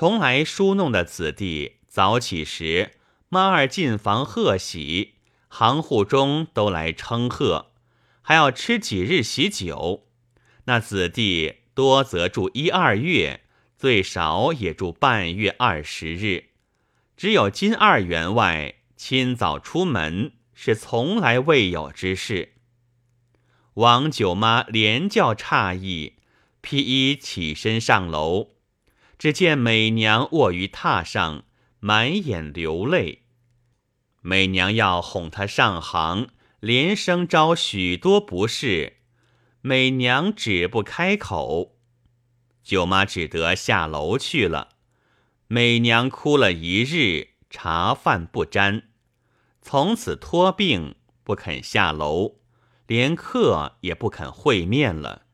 从来书弄的子弟早起时，妈儿进房贺喜，行户中都来称贺，还要吃几日喜酒。那子弟多则住一二月，最少也住半月二十日。只有金二员外亲早出门，是从来未有之事。王九妈连叫诧异，披衣起身上楼，只见美娘卧于榻上，满眼流泪。美娘要哄她上行，连声招许多不是，美娘只不开口，舅妈只得下楼去了。美娘哭了一日，茶饭不沾，从此托病不肯下楼。连客也不肯会面了。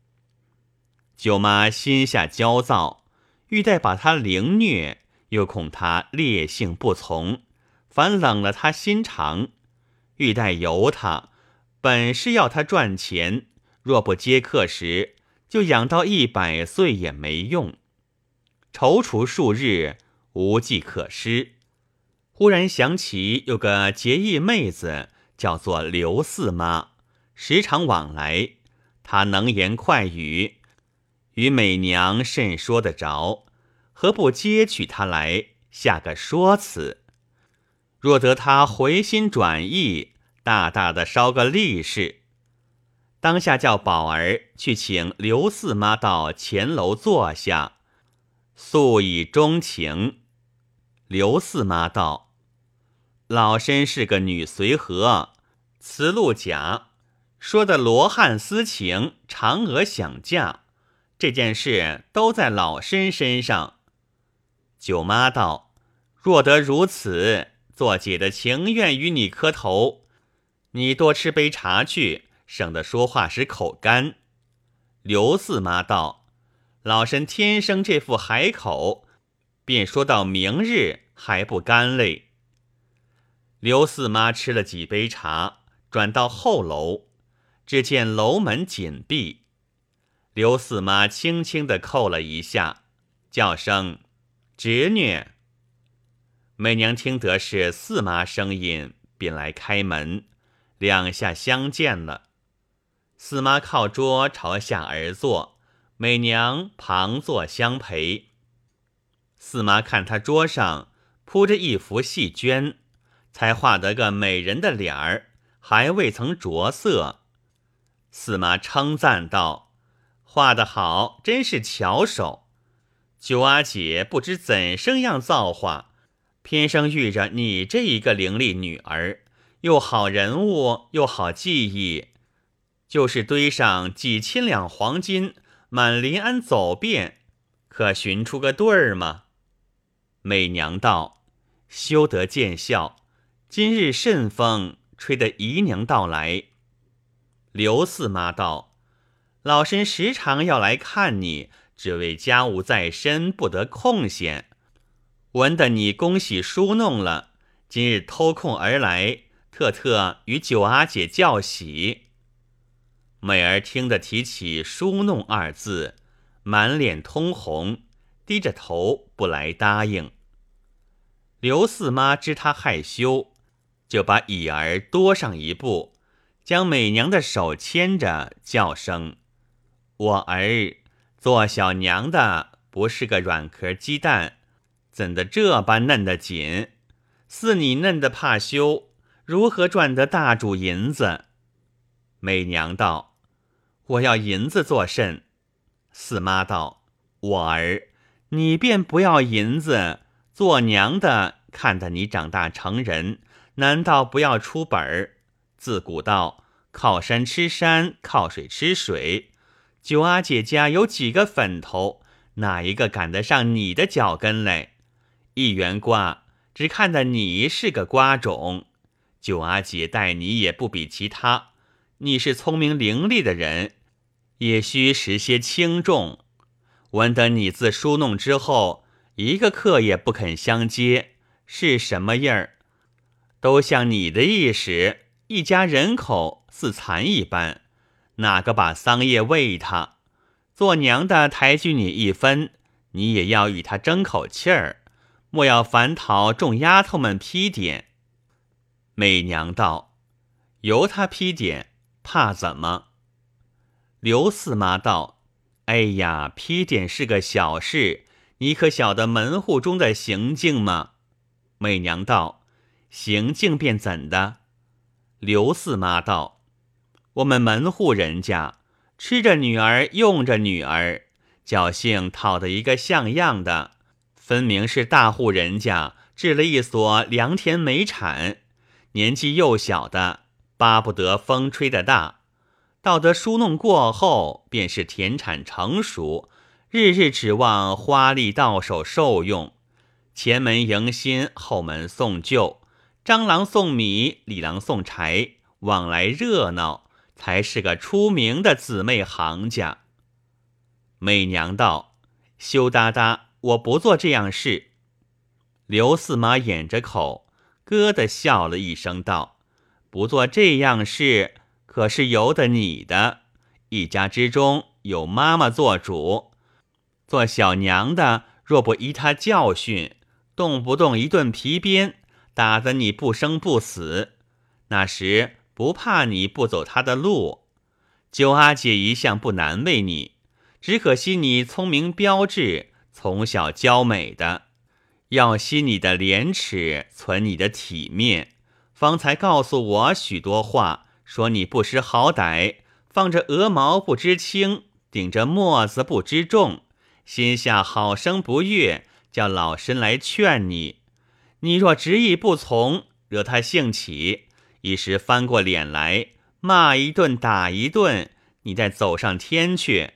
舅妈心下焦躁，欲待把他凌虐，又恐他烈性不从，反冷了他心肠。欲待由他，本是要他赚钱，若不接客时，就养到一百岁也没用。踌躇数日，无计可施。忽然想起有个结义妹子，叫做刘四妈。时常往来，她能言快语，与美娘甚说得着，何不接取他来下个说辞？若得他回心转意，大大的烧个利是。当下叫宝儿去请刘四妈到前楼坐下，诉以衷情。刘四妈道：“老身是个女随和，慈禄甲。”说的罗汉私情，嫦娥想嫁这件事都在老身身上。舅妈道：“若得如此，做姐的情愿与你磕头。你多吃杯茶去，省得说话时口干。”刘四妈道：“老身天生这副海口，便说到明日还不干嘞。”刘四妈吃了几杯茶，转到后楼。只见楼门紧闭，刘四妈轻轻地叩了一下，叫声“侄女”。美娘听得是四妈声音，便来开门，两下相见了。四妈靠桌朝下而坐，美娘旁坐相陪。四妈看她桌上铺着一幅细绢，才画得个美人的脸儿，还未曾着色。四妈称赞道：“画得好，真是巧手。九阿姐不知怎生样造化，偏生遇着你这一个伶俐女儿，又好人物，又好技艺。就是堆上几千两黄金，满临安走遍，可寻出个对儿吗？”美娘道：“休得见笑，今日甚风，吹得姨娘到来。”刘四妈道：“老身时常要来看你，只为家务在身，不得空闲。闻得你恭喜书弄了，今日偷空而来，特特与九阿姐叫喜。”美儿听得提起“书弄”二字，满脸通红，低着头不来答应。刘四妈知她害羞，就把椅儿多上一步。将美娘的手牵着，叫声：“我儿，做小娘的不是个软壳鸡蛋，怎的这般嫩得紧？似你嫩的怕羞，如何赚得大主银子？”美娘道：“我要银子做甚？”四妈道：“我儿，你便不要银子，做娘的看得你长大成人，难道不要出本儿？”自古道，靠山吃山，靠水吃水。九阿姐家有几个粉头，哪一个赶得上你的脚跟来？一园瓜只看得你是个瓜种，九阿姐待你也不比其他。你是聪明伶俐的人，也需识些轻重。闻得你自书弄之后，一个客也不肯相接，是什么印儿？都像你的意识。一家人口似蚕一般，哪个把桑叶喂他？做娘的抬举你一分，你也要与他争口气儿，莫要烦讨众丫头们批点。媚娘道：“由他批点，怕怎么？”刘四妈道：“哎呀，批点是个小事，你可晓得门户中的行径吗？”媚娘道：“行径便怎的？”刘四妈道：“我们门户人家吃着女儿，用着女儿。”侥幸讨得一个像样的，分明是大户人家置了一所良田美产，年纪幼小的巴不得风吹得大，到得书弄过后，便是田产成熟，日日指望花力到手受用，前门迎新，后门送旧，张郎送米，李郎送柴，往来热闹，才是个出名的姊妹行家。媚娘道：“羞答答，我不做这样事。”刘四妈掩着口，咯的笑了一声，道：“不做这样事，可是由得你的。一家之中有妈妈做主，做小娘的若不依她教训，动不动一顿皮鞭，打得你不生不死，那时不怕你不走他的路。九阿姐一向不难为你。”只可惜你聪明标致，从小娇美的，要惜你的廉耻，存你的体面，方才告诉我许多话，说你不识好歹，放着鹅毛不知轻，顶着墨子不知重，心下好生不悦，叫老身来劝你。你若执意不从，惹他兴起，一时翻过脸来，骂一顿，打一顿，你再走上天去。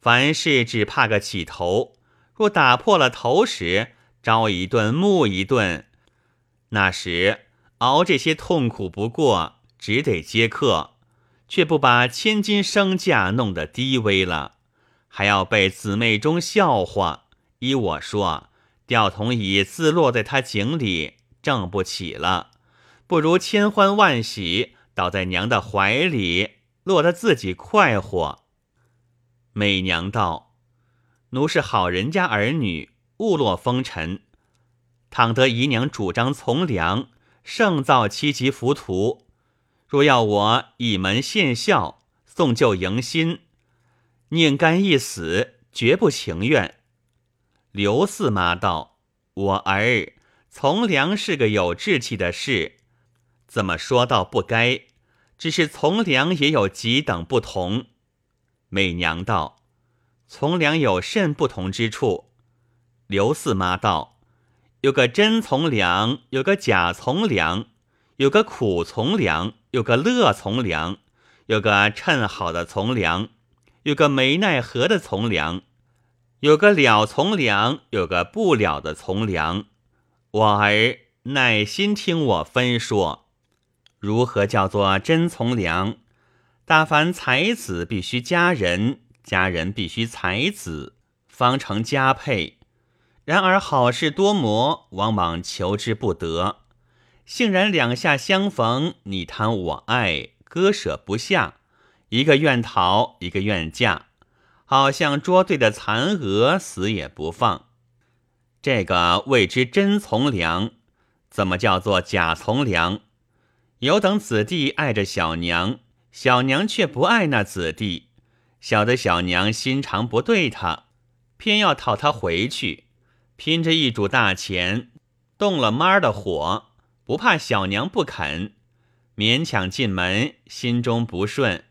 凡事只怕个起头，若打破了头时，朝一顿，暮一顿，那时熬这些痛苦不过，只得接客，却不把千金身价弄得低微了，还要被姊妹中笑话。依我说，吊桶椅自落在他井里，挣不起了，不如千欢万喜倒在娘的怀里，落得自己快活。媚娘道：“奴是好人家儿女，误落风尘。倘得姨娘主张从良，胜造七级浮屠。若要我倚门献孝，送旧迎新，宁甘一死，绝不情愿。”刘四妈道：“我儿从良是个有志气的事，怎么说到不该？只是从良也有几等不同。”媚娘道：“从良有甚不同之处？”刘四妈道：“有个真从良，有个假从良，有个苦从良，有个乐从良，有个趁好的从良，有个没奈何的从良，有个了从良，有个不了的从良。我儿耐心听我分说，如何叫做真从良？”大凡才子必须佳人，佳人必须才子，方成佳配。然而好事多磨，往往求之不得。幸然两下相逢，你贪我爱，割舍不下，一个愿逃，一个愿嫁，好像捉对的残蛾，死也不放。这个谓之真从良，怎么叫做假从良？有等子弟爱着小娘。小娘却不爱那子弟，晓得小娘心肠不对他，偏要讨他回去，拼着一主大钱，动了妈的火，不怕小娘不肯，勉强进门，心中不顺，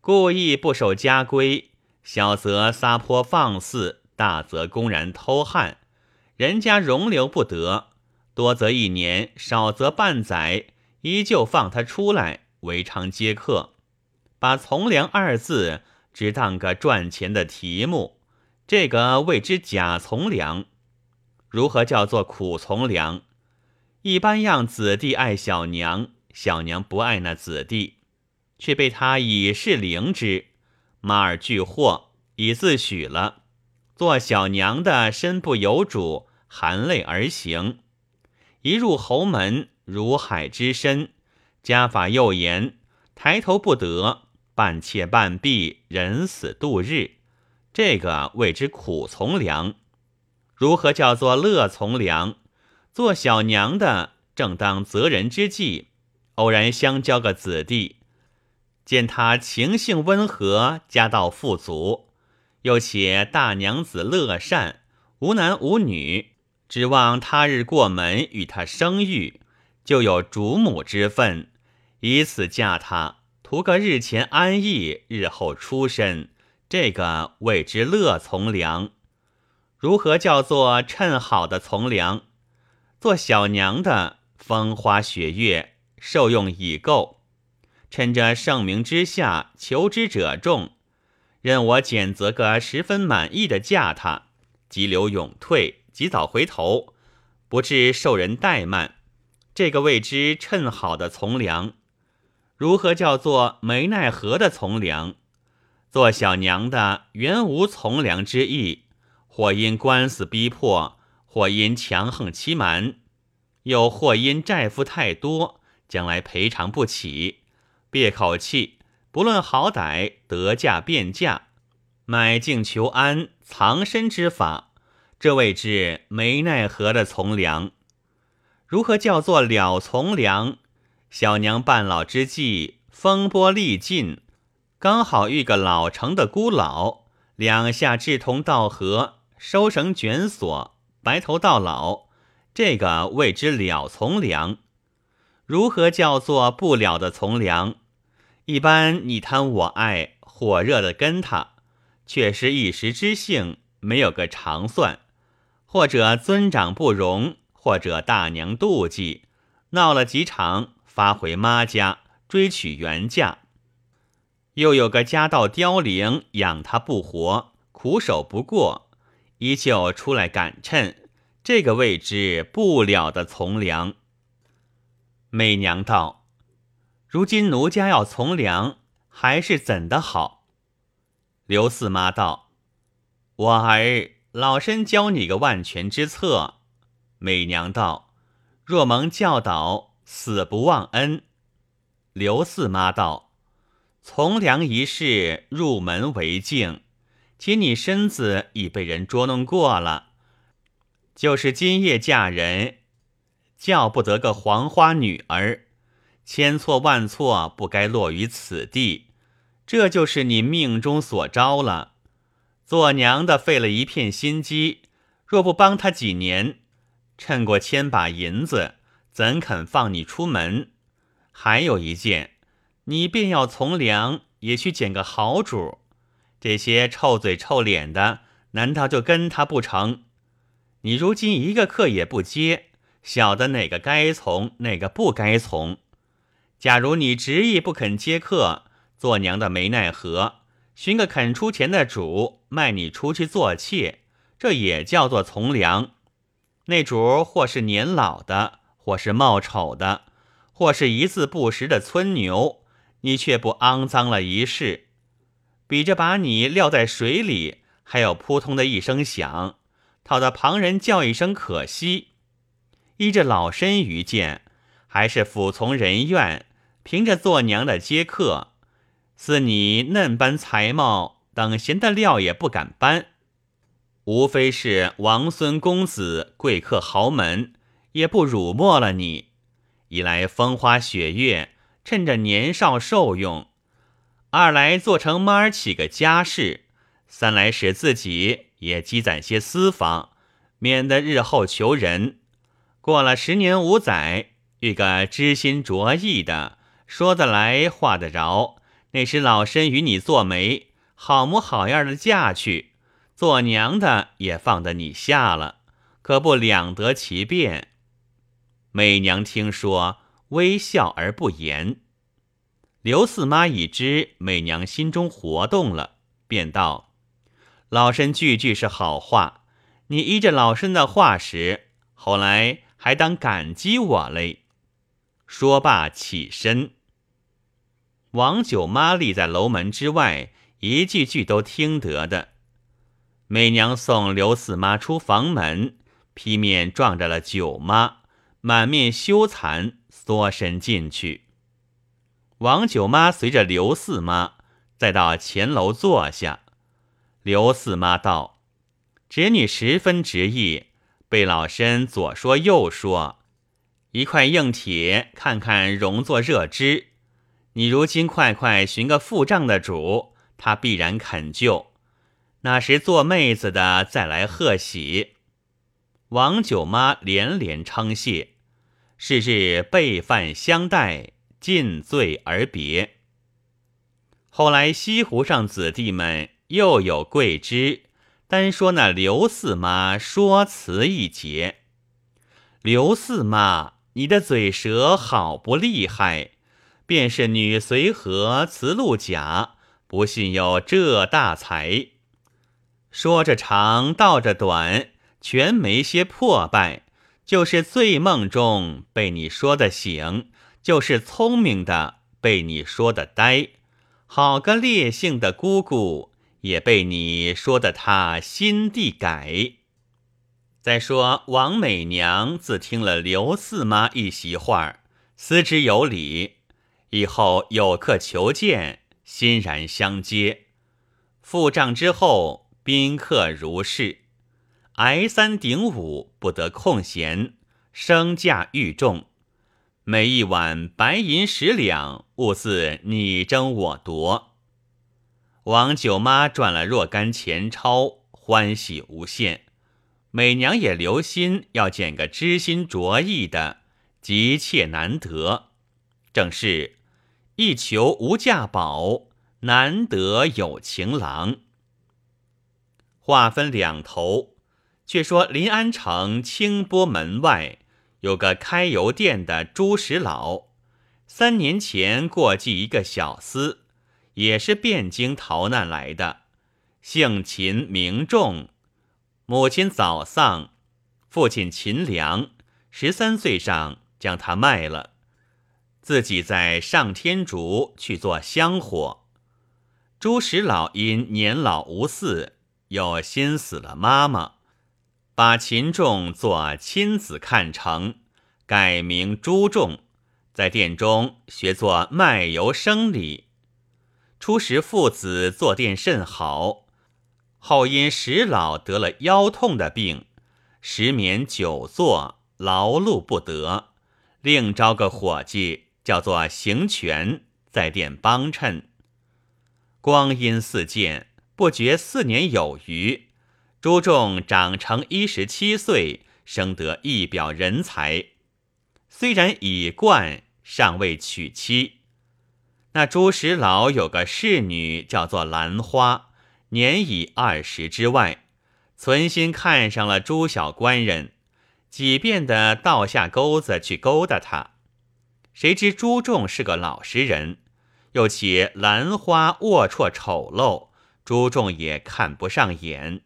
故意不守家规，小则撒泼放肆，大则公然偷汉，人家容留不得，多则一年，少则半载，依旧放他出来。为常接客，把“从良”二字只当个赚钱的题目，这个谓之假从良。如何叫做苦从良？一般样子弟爱小娘，小娘不爱那子弟，却被他以势凌之，马儿俱获，以自许了。做小娘的身不由主，含泪而行，一入侯门，如海之深。家法又严，抬头不得，半窃半闭，人死度日，这个谓之苦从良。如何叫做乐从良？做小娘的正当择人之际，偶然相交个子弟，见他情性温和，家道富足，又且大娘子乐善，无男无女，指望他日过门与他生育，就有主母之分，以此嫁他，图个日前安逸，日后出身。这个谓之乐从良。如何叫做趁好的从良？做小娘的，风花雪月，受用已够，趁着盛名之下，求之者众，任我拣择个十分满意的嫁他，急流勇退，及早回头，不致受人怠慢。这个谓之趁好的从良。如何叫做没奈何的从良？做小娘的原无从良之意，或因官司逼迫。或因强横欺瞒，又或因债夫太多，将来赔偿不起，憋口气，不论好歹，得价变价，买境求安，藏身之法，这谓之没奈何的从良。如何叫做了从良？小娘半老之际，风波历尽，刚好遇个老成的孤老，两下志同道合，收绳卷锁。白头到老，这个谓之了从良。如何叫做不了的从良？一般你贪我爱，火热的跟他，却是一时之性，没有个长算。或者尊长不容，或者大娘妒忌，闹了几场，发回妈家追取原价。又有个家道凋零，养他不活，苦守不过。依旧出来赶趁，这个位置不了的从良。媚娘道：“如今奴家要从良，还是怎的好？”刘四妈道：“我儿老身教你个万全之策。”美娘道：“若蒙教导，死不忘恩。”刘四妈道：“从良一事，入门为敬。”且你身子已被人捉弄过了，就是今夜嫁人，叫不得个黄花女儿，千错万错不该落于此地，这就是你命中所招了。做娘的费了一片心机，若不帮他几年，趁过千把银子，怎肯放你出门？还有一件，你便要从良，也去捡个好主。这些臭嘴臭脸的，难道就跟他不成？你如今一个客也不接，晓得哪个该从，哪个不该从。假如你执意不肯接客，做娘的没奈何，寻个肯出钱的主卖你出去做妾，这也叫做从良。那主或是年老的，或是貌丑的，或是一字不识的村牛，你却不肮脏了一世。比着把你撂在水里，还有扑通的一声响，讨得旁人叫一声可惜。依着老身愚见，还是服从人愿，凭着做娘的接客。似你嫩般才貌，等闲的料也不敢搬。无非是王孙公子，贵客豪门，也不辱没了你。一来风花雪月，趁着年少受用。二来做成妈儿起个家事，三来使自己也积攒些私房，免得日后求人。过了十年五载，遇个知心着意的，说得来话得着，那时老身与你做媒，好模好样的嫁去，做娘的也放得你下了，可不两得其便。美娘听说，微笑而不言。刘四妈已知美娘心中活动了，便道：“老身句句是好话，你依着老身的话时，后来还当感激我嘞。”说罢起身。王九妈立在楼门之外，一句句都听得的。美娘送刘四妈出房门，劈面撞着了九妈，满面羞惭，缩身进去。王九妈随着刘四妈，再到前楼坐下。刘四妈道：“侄女十分执意，被老身左说右说，一块硬铁看看容作热汁。你如今快快寻个付账的主，他必然肯救。那时做妹子的再来贺喜。”王九妈连连称谢。是日备饭相待，尽醉而别。后来西湖上子弟们又有贵枝，单说那刘四妈说辞一节。刘四妈，你的嘴舌好不厉害，便是女随和辞路甲，不信有这大才。说着长道着短，全没些破败。就是醉梦中被你说的醒，就是聪明的被你说的呆，好个烈性的姑姑也被你说的他心地改。再说王美娘自听了刘四妈一席话，思之有理，以后有客求见，欣然相接。付账之后，宾客如是。挨三顶五，不得空闲，升价愈重。每一碗白银十两，兀似你争我夺。王九妈赚了若干钱钞，欢喜无限。美娘也留心要捡个知心着意的，急切难得。正是一求无价宝，难得有情郎。话分两头。却说临安城清波门外有个开油店的朱石老，三年前过继一个小厮，也是汴京逃难来的，姓秦名仲，母亲早丧，父亲秦良十三岁上将他卖了，自己在上天竺去做香火。朱石老因年老无嗣，又心死了妈妈。把秦仲做亲子看成，改名朱仲，在店中学做卖油生理。初时父子坐店甚好，后因石老得了腰痛的病，时免久坐，劳碌不得，另招个伙计叫做行权，在店帮衬。光阴似箭，不觉四年有余。朱仲长成一十七岁，生得一表人才，虽然已冠，尚未娶妻。那朱石老有个侍女，叫做兰花，年已二十之外，存心看上了朱小官人，几遍的倒下钩子去勾搭他。谁知朱仲是个老实人，又且兰花龌龊丑陋，朱仲也看不上眼。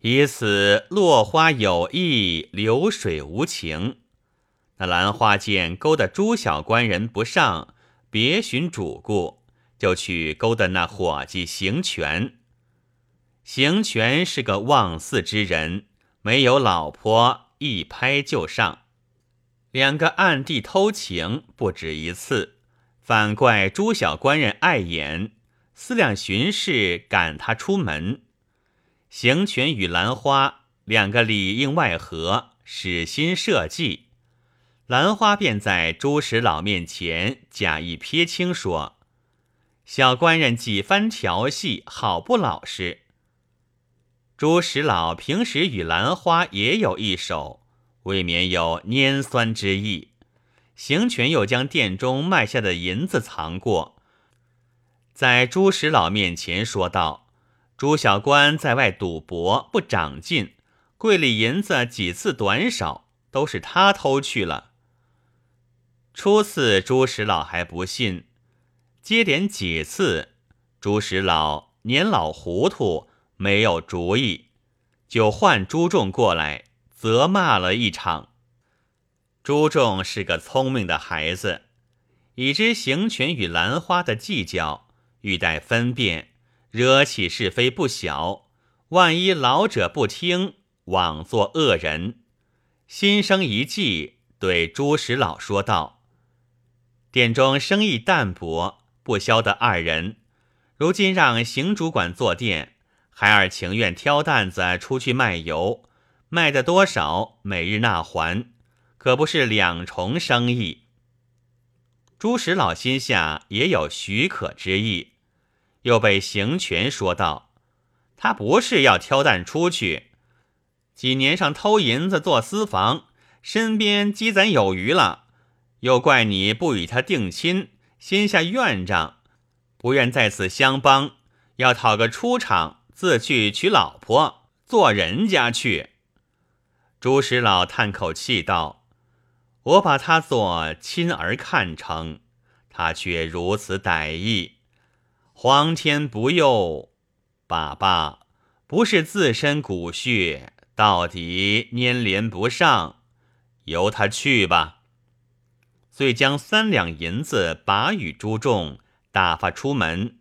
以此落花有意，流水无情。那兰花见勾搭朱小官人不上，别寻主顾，就去勾搭那伙计行权。行权是个忘嗣之人，没有老婆，一拍就上。两个暗地偷情不止一次，反怪朱小官人碍眼，思量巡视赶他出门。行权与兰花两个里应外合，使心设计。兰花便在朱石老面前假意撇清说：“小官人几番调戏，好不老实。”朱石老平时与兰花也有一手，未免有拈酸之意。行权又将店中卖下的银子藏过，在朱石老面前说道。朱小官在外赌博不长进，柜里银子几次短少，都是他偷去了。初次朱石老还不信，接连几次，朱石老年老糊涂，没有主意，就唤朱仲过来责骂了一场。朱仲是个聪明的孩子，已知行权与兰花的计较，欲待分辨。惹起是非不小，万一老者不听，枉做恶人。心生一计，对朱石老说道：“店中生意淡薄，不消得二人。如今让邢主管坐店，孩儿情愿挑担子出去卖油，卖的多少，每日纳还，可不是两重生意。朱石老心下也有许可之意，又被邢权说道：“他不是要挑担出去，几年上偷银子做私房，身边积攒有余了，又怪你不与他定亲，心下怨仗，不愿在此相帮，要讨个出场，自去娶老婆，做人家去。”朱石老叹口气道。我把他做亲儿看成，他却如此歹意，皇天不佑，爸爸不是自身骨血，到底粘连不上，由他去吧。遂将三两银子拔与朱重，打发出门，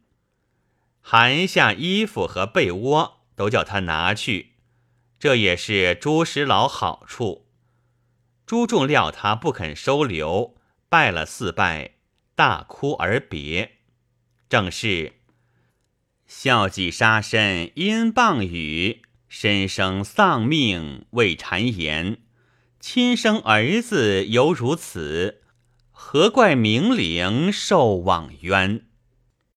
寒下衣服和被窝都叫他拿去，这也是朱石老好处。朱重料他不肯收留，拜了四拜，大哭而别。正是孝己杀身因谤语，身生丧命为谗言。亲生儿子犹如此，何怪明灵受枉冤？